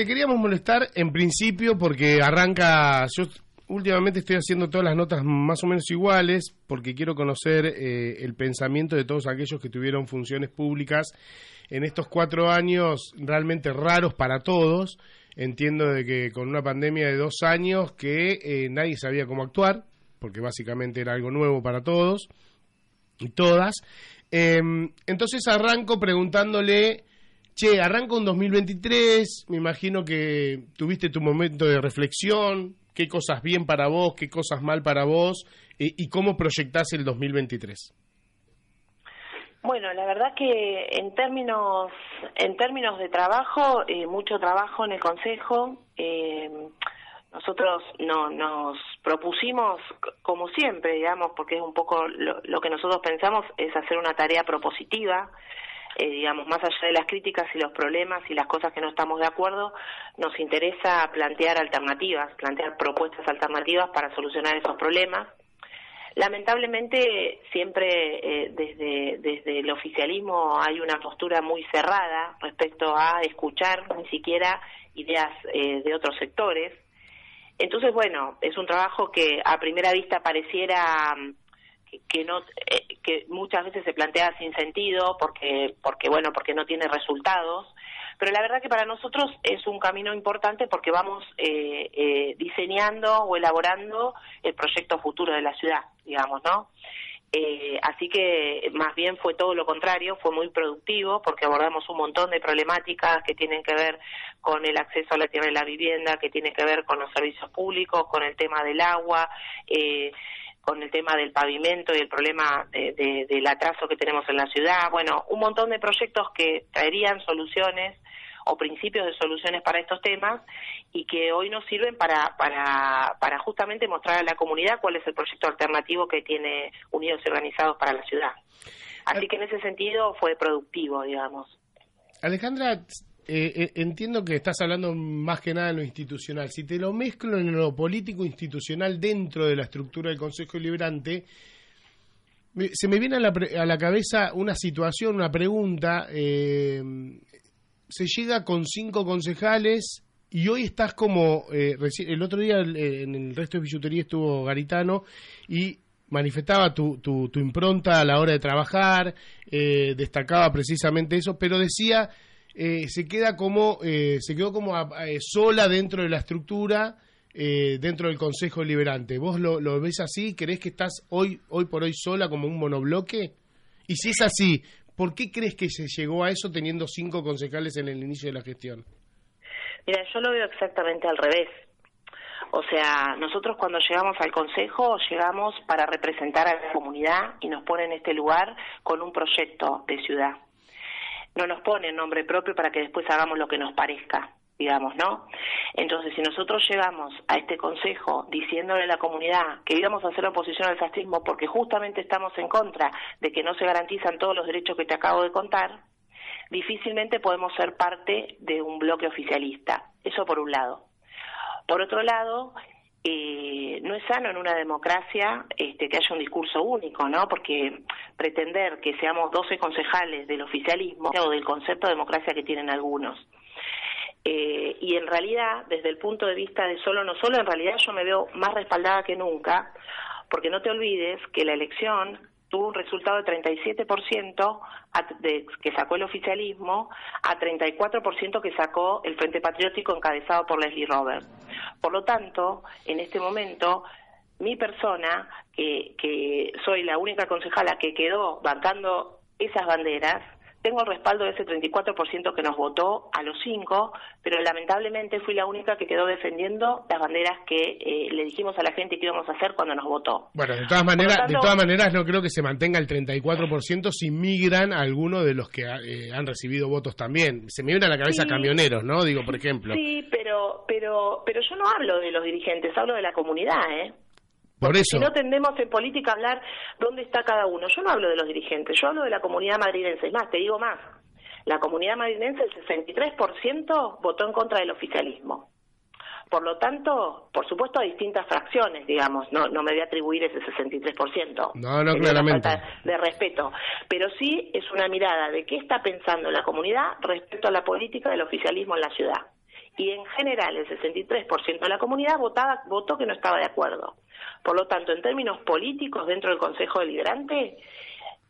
Te queríamos molestar en principio porque arranca, yo últimamente estoy haciendo todas las notas más o menos iguales porque quiero conocer eh, el pensamiento de todos aquellos que tuvieron funciones públicas en estos cuatro años realmente raros para todos. Entiendo de que con una pandemia de dos años que eh, nadie sabía cómo actuar, porque básicamente era algo nuevo para todos y todas. Em, entonces arranco preguntándole Che, arranco en 2023, me imagino que tuviste tu momento de reflexión, qué cosas bien para vos, qué cosas mal para vos y cómo proyectás el 2023. Bueno, la verdad que en términos en términos de trabajo, eh, mucho trabajo en el Consejo. Eh, nosotros no, nos propusimos, como siempre, digamos, porque es un poco lo que nosotros pensamos, es hacer una tarea propositiva eh, digamos, más allá de las críticas y los problemas y las cosas que no estamos de acuerdo, nos interesa plantear alternativas, plantear propuestas alternativas para solucionar esos problemas. Lamentablemente, siempre eh, desde, desde el oficialismo hay una postura muy cerrada respecto a escuchar ni siquiera ideas eh, de otros sectores. Entonces, bueno, es un trabajo que a primera vista pareciera que no eh, que muchas veces se plantea sin sentido porque porque bueno porque no tiene resultados. Pero la verdad que para nosotros es un camino importante porque vamos eh, eh, diseñando o elaborando el proyecto futuro de la ciudad digamos no así que más bien fue todo lo contrario, fue muy productivo porque abordamos un montón de problemáticas que tienen que ver con el acceso a la tierra y la vivienda, que tienen que ver con los servicios públicos, con el tema del agua, eh, con el tema del pavimento y el problema del atraso que tenemos en la ciudad. Bueno, un montón de proyectos que traerían soluciones o principios de soluciones para estos temas y que hoy nos sirven para, para, para justamente mostrar a la comunidad cuál es el proyecto alternativo que tiene Unidos y Organizados para la ciudad. Así que en ese sentido fue productivo, digamos. Alejandra, eh, eh, entiendo que estás hablando más que nada de lo institucional. Si te lo mezclo en lo político institucional dentro de la estructura del Consejo Liberante, se me viene a la, cabeza una situación, una pregunta. Eh, se llega con cinco concejales y hoy estás como. el otro día en el resto de billutería estuvo Garitano y manifestaba tu, tu, tu impronta a la hora de trabajar, destacaba precisamente eso, pero decía eh, se queda como eh, se quedó como eh, sola dentro de la estructura dentro del Consejo Liberante. ¿Vos lo, lo, ves así? ¿Crees que estás hoy hoy por hoy sola como un monobloque? Y si es así, ¿por qué crees que se llegó a eso teniendo cinco concejales en el inicio de la gestión? Mira, yo lo veo exactamente al revés. O sea, nosotros cuando llegamos al Consejo llegamos para representar a la comunidad y nos ponen en este lugar con un proyecto de ciudad no nos pone nombre propio para que después hagamos lo que nos parezca digamos, ¿no? Entonces, si nosotros llegamos a este consejo diciéndole a la comunidad que íbamos a hacer oposición al fascismo porque justamente estamos en contra de que no se garantizan todos los derechos que te acabo de contar, difícilmente podemos ser parte de un bloque oficialista. Eso por un lado. Por otro lado, eh, no es sano en una democracia este, que haya un discurso único, ¿no? Porque pretender que seamos 12 concejales del oficialismo o del concepto de democracia que tienen algunos. Eh, y en realidad, desde el punto de vista de solo no solo, en realidad yo me veo más respaldada que nunca, porque no te olvides que la elección tuvo un resultado de 37% de, que sacó el oficialismo a 34% que sacó el Frente Patriótico encabezado por Leslie Roberts. Por lo tanto, en este momento, mi persona, que, que soy la única concejala que quedó bancando esas banderas, tengo el respaldo de ese 34% que nos votó a los cinco, pero lamentablemente fui la única que quedó defendiendo las banderas que eh, le dijimos a la gente que íbamos a hacer cuando nos votó. Bueno, de todas maneras, de todas maneras no creo que se mantenga el 34% si migran algunos de los que eh, han recibido votos también. Se me viene a la cabeza camioneros, ¿no? Digo, por ejemplo. Sí, pero pero pero yo no hablo de los dirigentes, hablo de la comunidad, ¿eh? Si no tendemos en política a hablar dónde está cada uno. Yo no hablo de los dirigentes, yo hablo de la comunidad madrilense. Es más, te digo más. La comunidad madrilense, el 63% votó en contra del oficialismo. Por lo tanto, por supuesto, hay distintas fracciones, digamos, no, no me voy a atribuir ese 63%. No, no, claramente. de respeto. Pero sí es una mirada de qué está pensando la comunidad respecto a la política del oficialismo en la ciudad. Y general, el 63% de la comunidad votaba, votó que no estaba de acuerdo. Por lo tanto, en términos políticos dentro del Consejo Deliberante,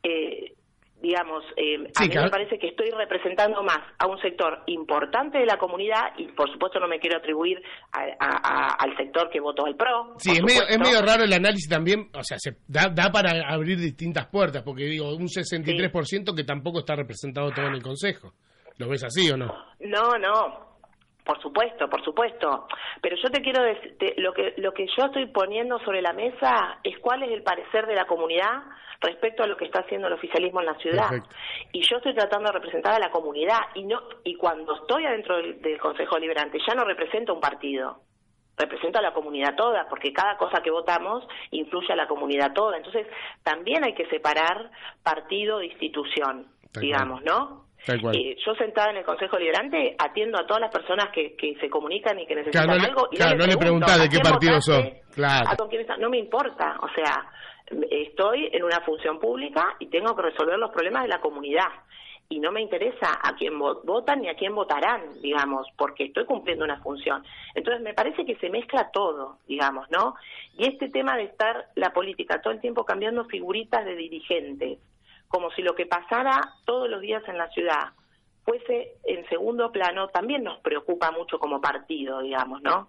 eh, digamos, eh, a mí me parece que estoy representando más a un sector importante de la comunidad y por supuesto no me quiero atribuir al sector que votó el PRO. Sí, es medio, es medio, raro el análisis también, o sea, se da, da para abrir distintas puertas, porque digo, un 63% que tampoco está representado todo en el Consejo. ¿Lo ves así o no? No, no, por supuesto, por supuesto. Pero yo te quiero decir, lo que lo que yo estoy poniendo sobre la mesa es cuál es el parecer de la comunidad respecto a lo que está haciendo el oficialismo en la ciudad. Y yo estoy tratando de representar a la comunidad y no y cuando estoy adentro del, Consejo Liberante ya no represento un partido. Represento a la comunidad toda, porque cada cosa que votamos influye a la comunidad toda. Entonces, también hay que separar partido de institución, digamos, ¿no? Eh, yo sentada en el Consejo Liberante atiendo a todas las personas que, que se comunican y que necesitan algo. Y claro, no le, preguntás de qué partido son. Claro. no me importa. O sea, estoy en una función pública y tengo que resolver los problemas de la comunidad. Y no me interesa a quién votan ni a quién votarán, digamos, porque estoy cumpliendo una función. Entonces me parece que se mezcla todo, digamos, ¿no? Y este tema de estar la política todo el tiempo cambiando figuritas de dirigentes como si lo que pasara todos los días en la ciudad fuese en segundo plano, también nos preocupa mucho como partido, digamos, ¿no?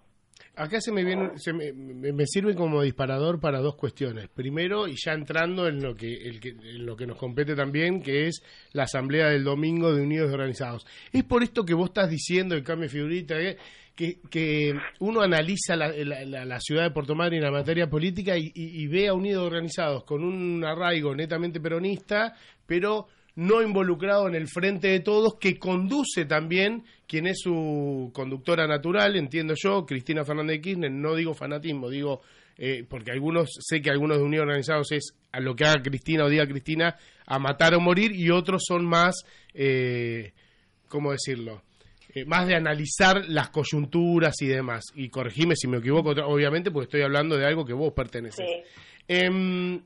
Acá se me viene, se me, me, sirve como disparador para dos cuestiones. Primero, y ya entrando en lo que, el en lo que nos compete también, que es la asamblea del domingo de Unidos Organizados. Es por esto que vos estás diciendo, el cambio de figurita, eh, que, que, uno analiza la, ciudad de Puerto Madryn en la materia política y, ve a Unidos Organizados con un arraigo netamente peronista, pero no involucrado en el frente de todos, que conduce también quien es su conductora natural, entiendo yo, Cristina Fernández de Kirchner, no digo fanatismo, digo, eh, porque algunos, sé que algunos de Unidos Organizados es a lo que haga Cristina o diga Cristina, a matar o morir, y otros son más, eh, ¿cómo decirlo? Eh, más de analizar las coyunturas y demás. Y corregime si me equivoco, obviamente, porque estoy hablando de algo que vos perteneces. Em,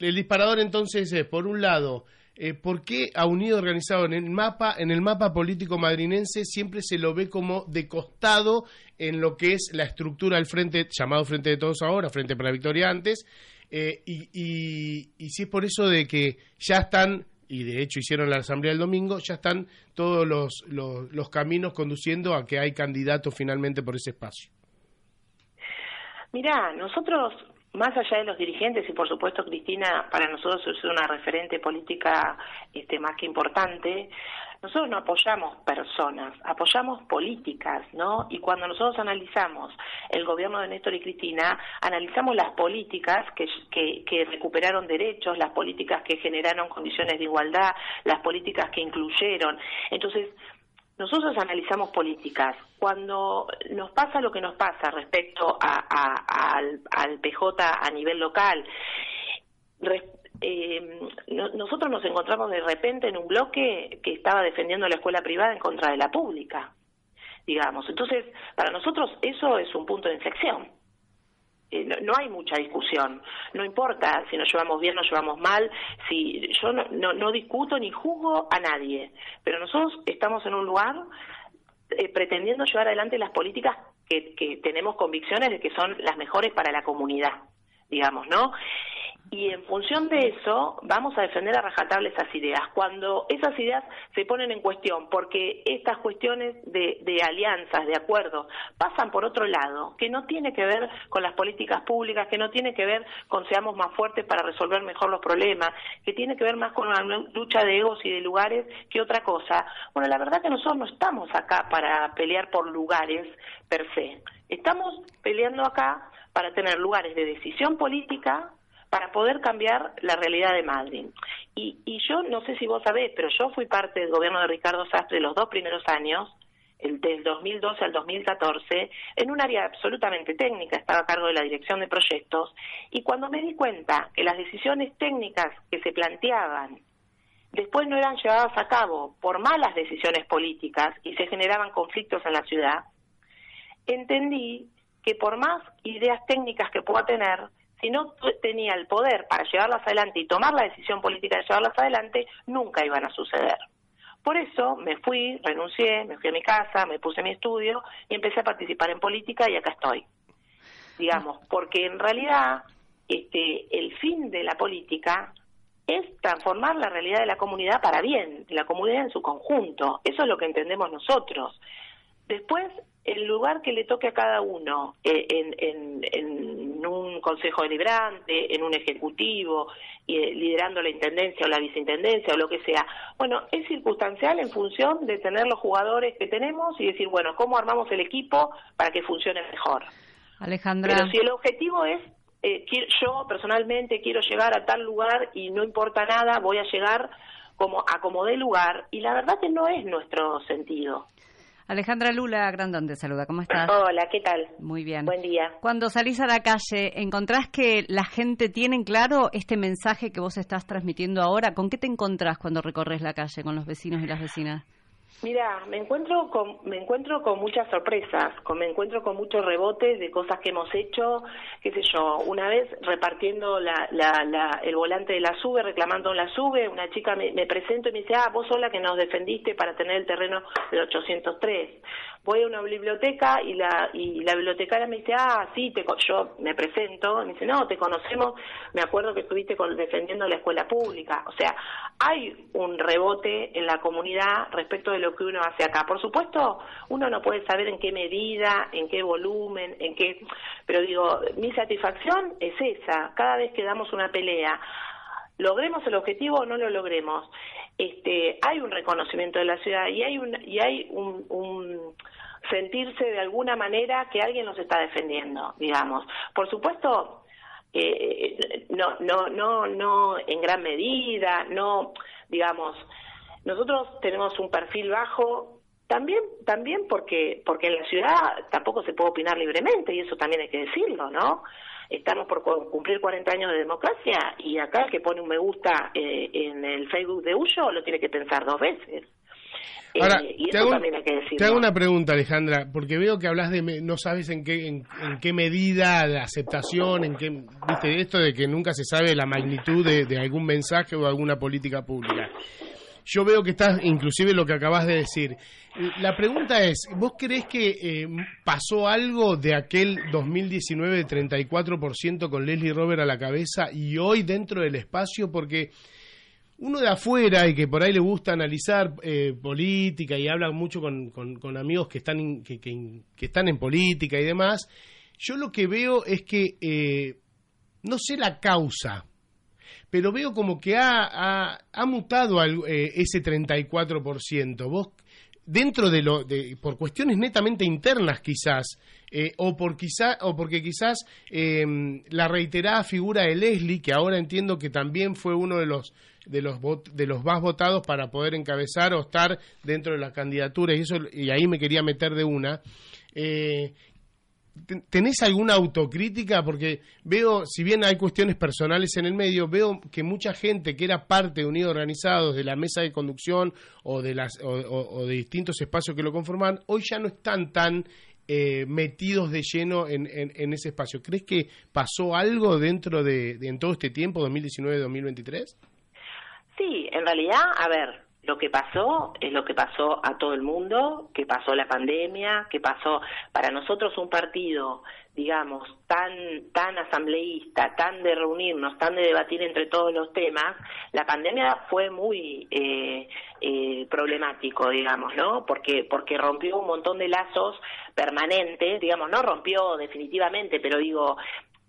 el disparador entonces es, por un lado, eh, ¿por qué a Unido Organizado en el mapa, en el mapa político madrinense siempre se lo ve como de costado en lo que es la estructura del frente, llamado Frente de Todos ahora, Frente para la Victoria antes, eh, y, si es por eso de que ya están, y de hecho hicieron la asamblea el domingo, ya están todos los, los caminos conduciendo a que hay candidatos finalmente por ese espacio. Mirá, nosotros más allá de los dirigentes y por supuesto Cristina para nosotros es una referente política este, más que importante, nosotros no apoyamos personas, apoyamos políticas, ¿no? Y cuando nosotros analizamos el gobierno de Néstor y Cristina, analizamos las políticas que, que, que recuperaron derechos, las políticas que generaron condiciones de igualdad, las políticas que incluyeron. Entonces, nosotros analizamos políticas. Cuando nos pasa lo que nos pasa respecto al, PJ a nivel local, eh, nosotros nos encontramos de repente en un bloque que estaba defendiendo la escuela privada en contra de la pública, digamos. Entonces, para nosotros eso es un punto de inflexión. Eh, no, hay mucha discusión. No importa si nos llevamos bien, nos llevamos mal, si yo no, no, discuto ni juzgo a nadie, pero nosotros estamos en un lugar eh, pretendiendo llevar adelante las políticas que, que tenemos convicciones de que son las mejores para la comunidad, digamos, ¿no? y en función de eso vamos a defender a rajatabla esas ideas. Cuando esas ideas se ponen en cuestión, porque estas cuestiones de, de, alianzas, de acuerdos, pasan por otro lado, que no tiene que ver con las políticas públicas, que no tiene que ver con seamos más fuertes para resolver mejor los problemas, que tiene que ver más con una lucha de egos y de lugares que otra cosa. Bueno, la verdad que nosotros no estamos acá para pelear por lugares per se. Estamos peleando acá para tener lugares de decisión política para poder cambiar la realidad de Madrid. Y, y yo no sé si vos sabés, pero yo fui parte del gobierno de Ricardo Sastre los dos primeros años, el del 2012 al 2014, en un área absolutamente técnica, estaba a cargo de la dirección de proyectos, y cuando me di cuenta que las decisiones técnicas que se planteaban después no eran llevadas a cabo por malas decisiones políticas y se generaban conflictos en la ciudad, entendí que por más ideas técnicas que pueda tener, si no tenía el poder para llevarlas adelante y tomar la decisión política de llevarlas adelante, nunca iban a suceder. Por eso me fui, renuncié, me fui a mi casa, me puse mi estudio y empecé a participar en política y acá estoy. Digamos, porque en realidad este, el fin de la política es transformar la realidad de la comunidad para bien, la comunidad en su conjunto. Eso es lo que entendemos nosotros. Después, el lugar que le toque a cada uno eh, en, en, un consejo deliberante, en un ejecutivo, eh, liderando la intendencia o la viceintendencia o lo que sea, bueno, es circunstancial en función de tener los jugadores que tenemos y decir, bueno, ¿cómo armamos el equipo para que funcione mejor? Alejandra. Pero si el objetivo es eh, yo personalmente quiero llegar a tal lugar y no importa nada, voy a llegar como a como de lugar y la verdad que no es nuestro sentido. Alejandra Lula Grandón te saluda, ¿cómo estás? Hola, ¿qué tal? Muy bien. Buen día. Cuando salís a la calle, ¿encontrás que la gente tiene en claro este mensaje que vos estás transmitiendo ahora? ¿Con qué te encontrás cuando recorres la calle con los vecinos y las vecinas? Mira, me encuentro con me encuentro con muchas sorpresas, con, me encuentro con muchos rebotes de cosas que hemos hecho, qué sé yo, una vez repartiendo la, la, el volante de la SUBE, reclamando la SUBE, una chica me, me presento y me dice, ah, vos sos la que nos defendiste para tener el terreno del 803 voy a una biblioteca y la y la bibliotecaria me dice ah sí te yo me presento me dice no te conocemos me acuerdo que estuviste con, defendiendo la escuela pública o sea hay un rebote en la comunidad respecto de lo que uno hace acá. Por supuesto uno no puede saber en qué medida en qué volumen en qué pero digo mi satisfacción es esa. Cada vez que damos una pelea logremos el objetivo o no lo logremos, este, hay un reconocimiento de la ciudad y hay un, y hay un, sentirse de alguna manera que alguien nos está defendiendo, digamos. Por supuesto, eh, no, no, no, no en gran medida, no, digamos, nosotros tenemos un perfil bajo también también porque porque en la ciudad tampoco se puede opinar libremente y eso también hay que decirlo no estamos por cumplir 40 años de democracia y acá el que pone un me gusta eh, en el Facebook de Uyo lo tiene que pensar dos veces. Ahora, eh, te, hago, te, hago, una pregunta, Alejandra, porque veo que hablas de no sabes en qué en, qué medida de aceptación, en qué viste esto de que nunca se sabe la magnitud de, de algún mensaje o alguna política pública. Yo veo que estás, inclusive lo que acabas de decir. La pregunta es, ¿vos crees que eh, pasó algo de aquel 2019 de 34% con Leslie Robert a la cabeza y hoy dentro del espacio? Porque uno de afuera y que por ahí le gusta analizar eh, política y habla mucho con, amigos que están, que, que, están en política y demás, yo lo que veo es que eh, no sé la causa, pero veo como que ha, ha, mutado eh, ese 34%. Vos, dentro de lo, de, por cuestiones netamente internas quizás, eh, o, por quizá, o porque quizás em, la reiterada figura de Leslie, que ahora entiendo que también fue uno de los de los de los más votados para poder encabezar o estar dentro de las candidaturas y eso y ahí me quería meter de una eh, ¿Tenés alguna autocrítica? Porque veo, si bien hay cuestiones personales en el medio, veo que mucha gente que era parte de Unidos Organizados, de la mesa de conducción o de, las, o, de distintos espacios que lo conforman, hoy ya no están tan eh, metidos de lleno en, en, ese espacio. ¿Crees que pasó algo dentro de, de en todo este tiempo, 2019-2023? Sí, en realidad, a ver, lo que pasó es lo que pasó a todo el mundo, que pasó la pandemia, que pasó para nosotros un partido, digamos, tan tan asambleísta, tan de reunirnos, tan de debatir entre todos los temas, la pandemia fue muy eh, eh, problemático, digamos, ¿no? Porque porque rompió un montón de lazos permanentes, digamos, no rompió definitivamente, pero digo,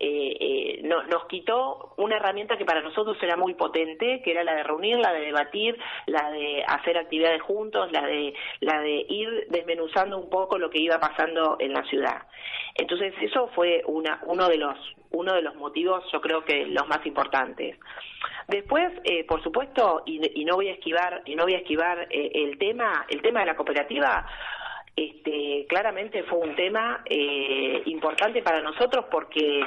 eh, eh, no, nos quitó una herramienta que para nosotros era muy potente, que era la de reunir, la de debatir, la de hacer actividades juntos, la de, la de ir desmenuzando un poco lo que iba pasando en la ciudad. Entonces eso fue una, uno de los uno de los motivos, yo creo que los más importantes. Después, eh, por supuesto, y, y, no voy a esquivar y no voy a esquivar eh, el tema, el tema de la cooperativa este, claramente fue un tema eh, importante para nosotros porque,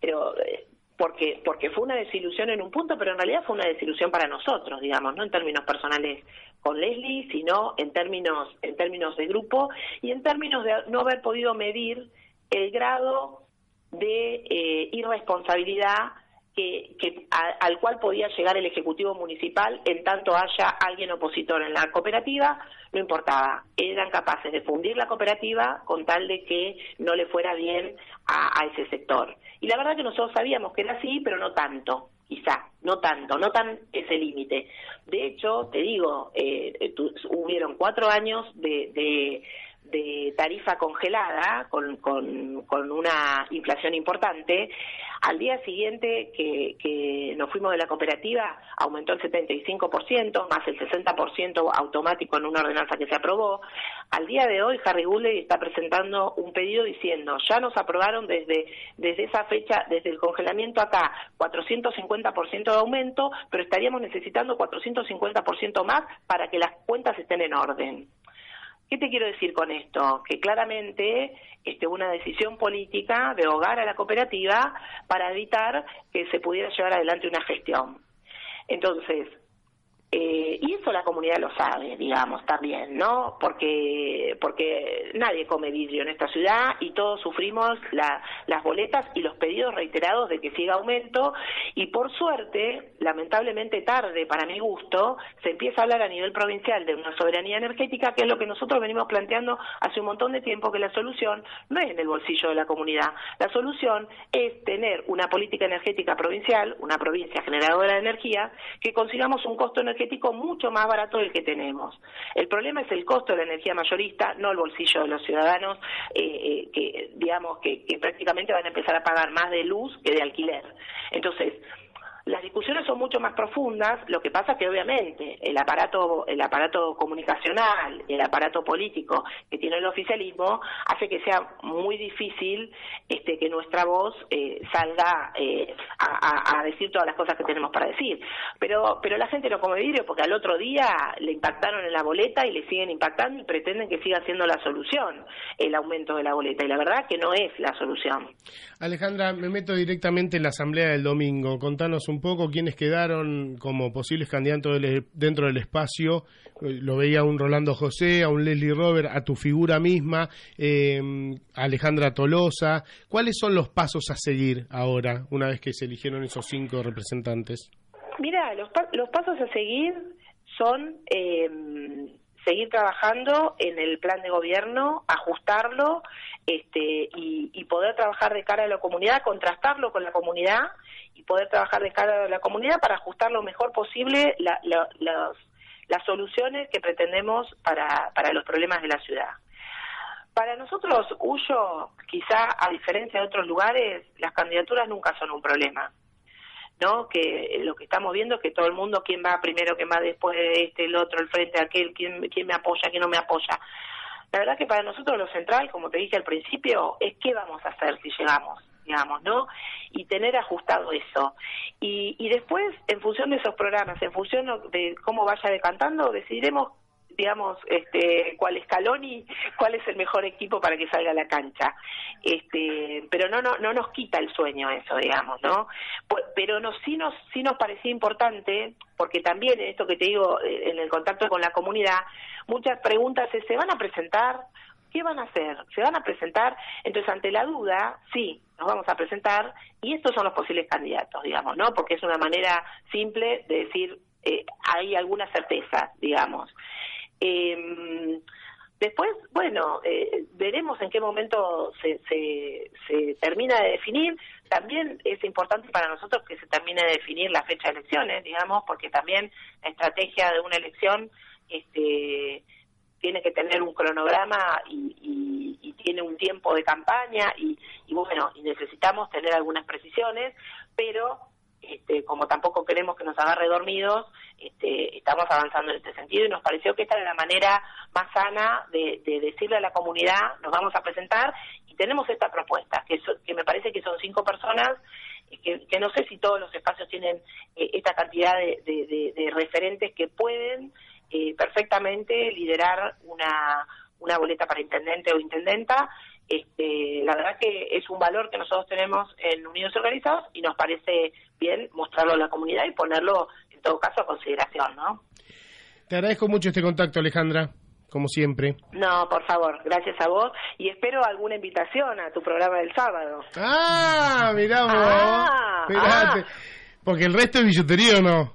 pero, eh, porque, porque fue una desilusión en un punto, pero en realidad fue una desilusión para nosotros, digamos, no en términos personales con Leslie, sino en términos, en términos de grupo y en términos de no haber podido medir el grado de eh, irresponsabilidad que, al cual podía llegar el Ejecutivo Municipal en tanto haya alguien opositor en la cooperativa, no importaba. Eran capaces de fundir la cooperativa con tal de que no le fuera bien a, ese sector. Y la verdad que nosotros sabíamos que era así, pero no tanto quizá, no tanto, no tan ese límite. De hecho, te digo, eh, hubieron cuatro años de, de tarifa congelada con, con, una inflación importante, al día siguiente que, que nos fuimos de la cooperativa aumentó el 75%, más el 60% automático en una ordenanza que se aprobó. Al día de hoy Harry Guley está presentando un pedido diciendo, ya nos aprobaron desde, desde esa fecha, desde el congelamiento acá, 450% de aumento, pero estaríamos necesitando 450% más para que las cuentas estén en orden. ¿Qué te quiero decir con esto? Que claramente este, una decisión política de hogar a la cooperativa para evitar que se pudiera llevar adelante una gestión. Entonces, eh, y eso la comunidad lo sabe, digamos, también, ¿no? Porque, porque nadie come vidrio en esta ciudad y todos sufrimos las boletas y los pedidos reiterados de que siga aumento y por suerte, lamentablemente tarde para mi gusto, se empieza a hablar a nivel provincial de una soberanía energética que es lo que nosotros venimos planteando hace un montón de tiempo que la solución no es en el bolsillo de la comunidad, la solución es tener una política energética provincial, una provincia generadora de energía, que consigamos un costo energético mucho más barato del que tenemos. El problema es el costo de la energía mayorista, no el bolsillo de los ciudadanos, eh, eh, que digamos que, que prácticamente van a empezar a pagar más de luz que de alquiler. Entonces, las discusiones son mucho más profundas, lo que pasa que obviamente el aparato, el aparato comunicacional, el aparato político que tiene el oficialismo hace que sea muy difícil este, que nuestra voz eh, salga eh, a, decir todas las cosas que tenemos para decir. Pero, pero la gente no come vidrio porque al otro día le impactaron en la boleta y le siguen impactando y pretenden que siga siendo la solución el aumento de la boleta. Y la verdad que no es la solución. Alejandra, me meto directamente en la asamblea del domingo. Contanos un un poco quiénes quedaron como posibles candidatos dentro del espacio. Eh, lo veía un Rolando José, a un Leslie Robert, a tu figura misma, eh, Alejandra Tolosa. ¿Cuáles son los pasos a seguir ahora, una vez que se eligieron esos cinco representantes? Mira, los, los pasos a seguir son eh, seguir trabajando en el plan de gobierno, ajustarlo este, y, poder trabajar de cara a la comunidad, contrastarlo con la comunidad y poder trabajar de cara a la comunidad para ajustar lo mejor posible las soluciones que pretendemos para, para los problemas de la ciudad. Para nosotros, Huyo, quizá a diferencia de otros lugares, las candidaturas nunca son un problema. ¿no? Que lo que estamos viendo es que todo el mundo, quién va primero, quién va después, este, el otro, el frente, aquel, quién, quién me apoya, quién no me apoya. La verdad que para nosotros lo central, como te dije al principio, es qué vamos a hacer si llegamos digamos, ¿no? Y tener ajustado eso. Y, y después, en función de esos programas, en función de cómo vaya decantando, decidiremos digamos, este, cuál escalón y cuál es el mejor equipo para que salga a la cancha. Este, pero no, no, no nos quita el sueño eso, digamos, ¿no? Pero no, sí nos, sí nos parecía importante, porque también en esto que te digo, eh, en el contacto con la comunidad, muchas preguntas ¿se van a presentar? ¿Qué van a hacer? ¿Se van a presentar? Entonces, ante la duda, sí, nos vamos a presentar y estos son los posibles candidatos, digamos, ¿no? Porque es una manera simple de decir, eh, hay alguna certeza, digamos. Eh, después, bueno, eh, veremos en qué momento se, se, se termina de definir. También es importante para nosotros que se termine de definir la fecha de elecciones, digamos, porque también la estrategia de una elección este, tiene que tener un cronograma y, tiene un tiempo de campaña y, bueno, y necesitamos tener algunas precisiones, pero este, como tampoco queremos que nos agarre dormidos, este, estamos avanzando en este sentido y nos pareció que esta era la manera más sana de, de decirle a la comunidad, nos vamos a presentar y tenemos esta propuesta, que, que me parece que son cinco personas que, que, no sé si todos los espacios tienen eh, esta cantidad de, de, de, referentes que pueden eh, perfectamente liderar una, una boleta para intendente o intendenta. Este, la verdad que es un valor que nosotros tenemos en Unidos Organizados y nos parece bien mostrarlo a la comunidad y ponerlo en todo caso a consideración, ¿no? Te agradezco mucho este contacto, Alejandra como siempre. No, por favor, gracias a vos y espero alguna invitación a tu programa del sábado. Ah, mirá vos. Ah, Porque el resto es billutería o no.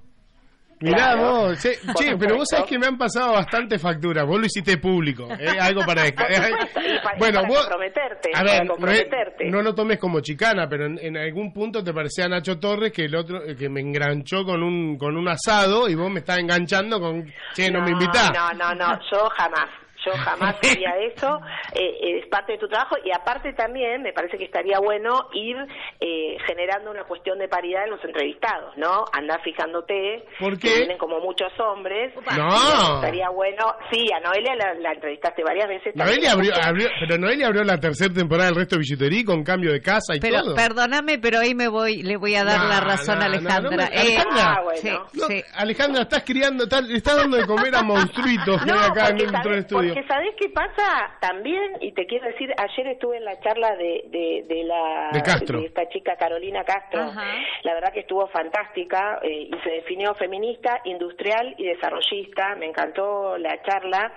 Mirá Claro, vos, che, che, pero vos sabés que me han pasado bastante facturas, vos lo hiciste público, ¿eh? algo para para- bueno, para vos, comprometerte, a para ver, no, es- comprometerte. no lo tomes como chicana, pero en, en algún punto te parecía Nacho Torres que el otro, que me enganchó con un, con un asado y vos me estás enganchando con, che, no, me invitás. No, no, no, yo jamás. Yo jamás haría eso, eh, eh, es parte de tu trabajo y aparte también me parece que estaría bueno ir eh, generando una cuestión de paridad en los entrevistados, ¿no? Andar fijándote, ¿Por que qué? vienen como muchos hombres. No. Estaría bueno, sí, a Noelia la, la entrevistaste varias veces. Noelia abrió, abrió- pero Noelia abrió la tercera temporada del resto de billutería con cambio de casa y Pero todo. perdóname, pero ahí me voy, le voy a dar No, la razón no, a no, Alejandra. no me- Eh, Alejandra. Ah, bueno. sí, No, sí. Alejandra, estás criando, estás- le estás dando de comer a monstruitos que No, hay acá dentro del porque ¿sabés qué pasa? También, y te quiero decir, ayer estuve en la charla de, de, de la De Castro. esta chica Carolina Castro. Ajá. La verdad que estuvo fantástica eh, y se definió feminista, industrial y desarrollista. Me encantó la charla.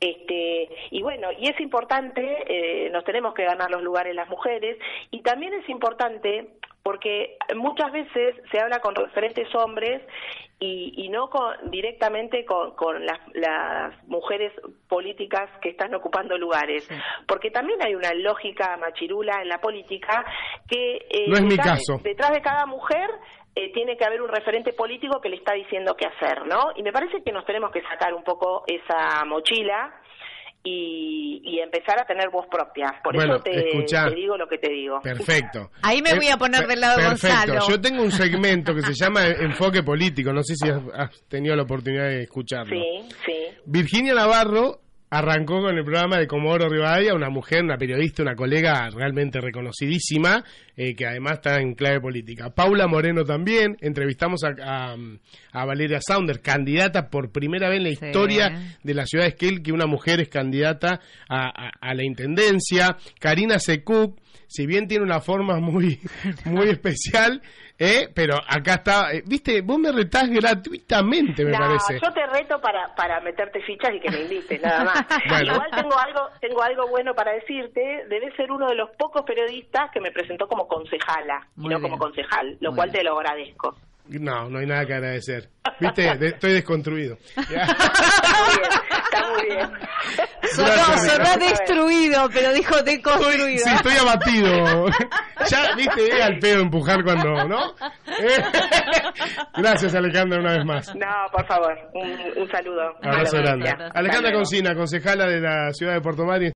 Este, y bueno, y es importante, eh, nos tenemos que ganar los lugares las mujeres y también es importante porque muchas veces se habla con referentes hombres y, y no con, directamente con, con las, las mujeres políticas que están ocupando lugares, porque también hay una lógica machirula en la política que eh, No es mi detrás, caso. detrás de cada mujer eh, tiene que haber un referente político que le está diciendo qué hacer, ¿no? Y me parece que nos tenemos que sacar un poco esa mochila y, y empezar a tener voz propia. Por Bueno, eso te, escuchá. te digo lo que te digo. Perfecto. Ahí me voy a poner del lado de Perfecto. Gonzalo. Yo tengo un segmento que se llama Enfoque Político. No sé si has, has tenido la oportunidad de escucharlo. Sí, sí. Virginia Navarro arrancó con el programa de Comodoro Rivadavia, una mujer, una periodista, una colega realmente reconocidísima, eh, que además está en clave política. Paula Moreno también, entrevistamos a, a- a Valeria Saunders, candidata por primera vez en la Sí. historia de la ciudad de Esquel, que una mujer es candidata a, a- a la intendencia. Karina Secuc, si bien tiene una forma muy, muy especial, eh, pero acá está, eh, viste, vos me retás gratuitamente, me no, parece. yo te reto para, para meterte fichas y que me invites, nada más. Bueno. Igual tengo algo, tengo algo bueno para decirte. Debes ser uno de los pocos periodistas que me presentó como concejala y no bien. como concejal, lo Muy cual bien. te lo agradezco. No, no hay nada que agradecer. Viste, De- estoy desconstruido. Está muy bien, está muy bien. Sonó, Gracias, sonó destruido, pero dijo Estoy, deconstruido. sí, estoy abatido. ya, viste, es al pedo empujar cuando, ¿no? Eh, Gracias, Alejandra, una vez más. No, por favor, un, un saludo. Abrazo grande. Alejandra. Concina, concejala de la ciudad de Puerto Madryn.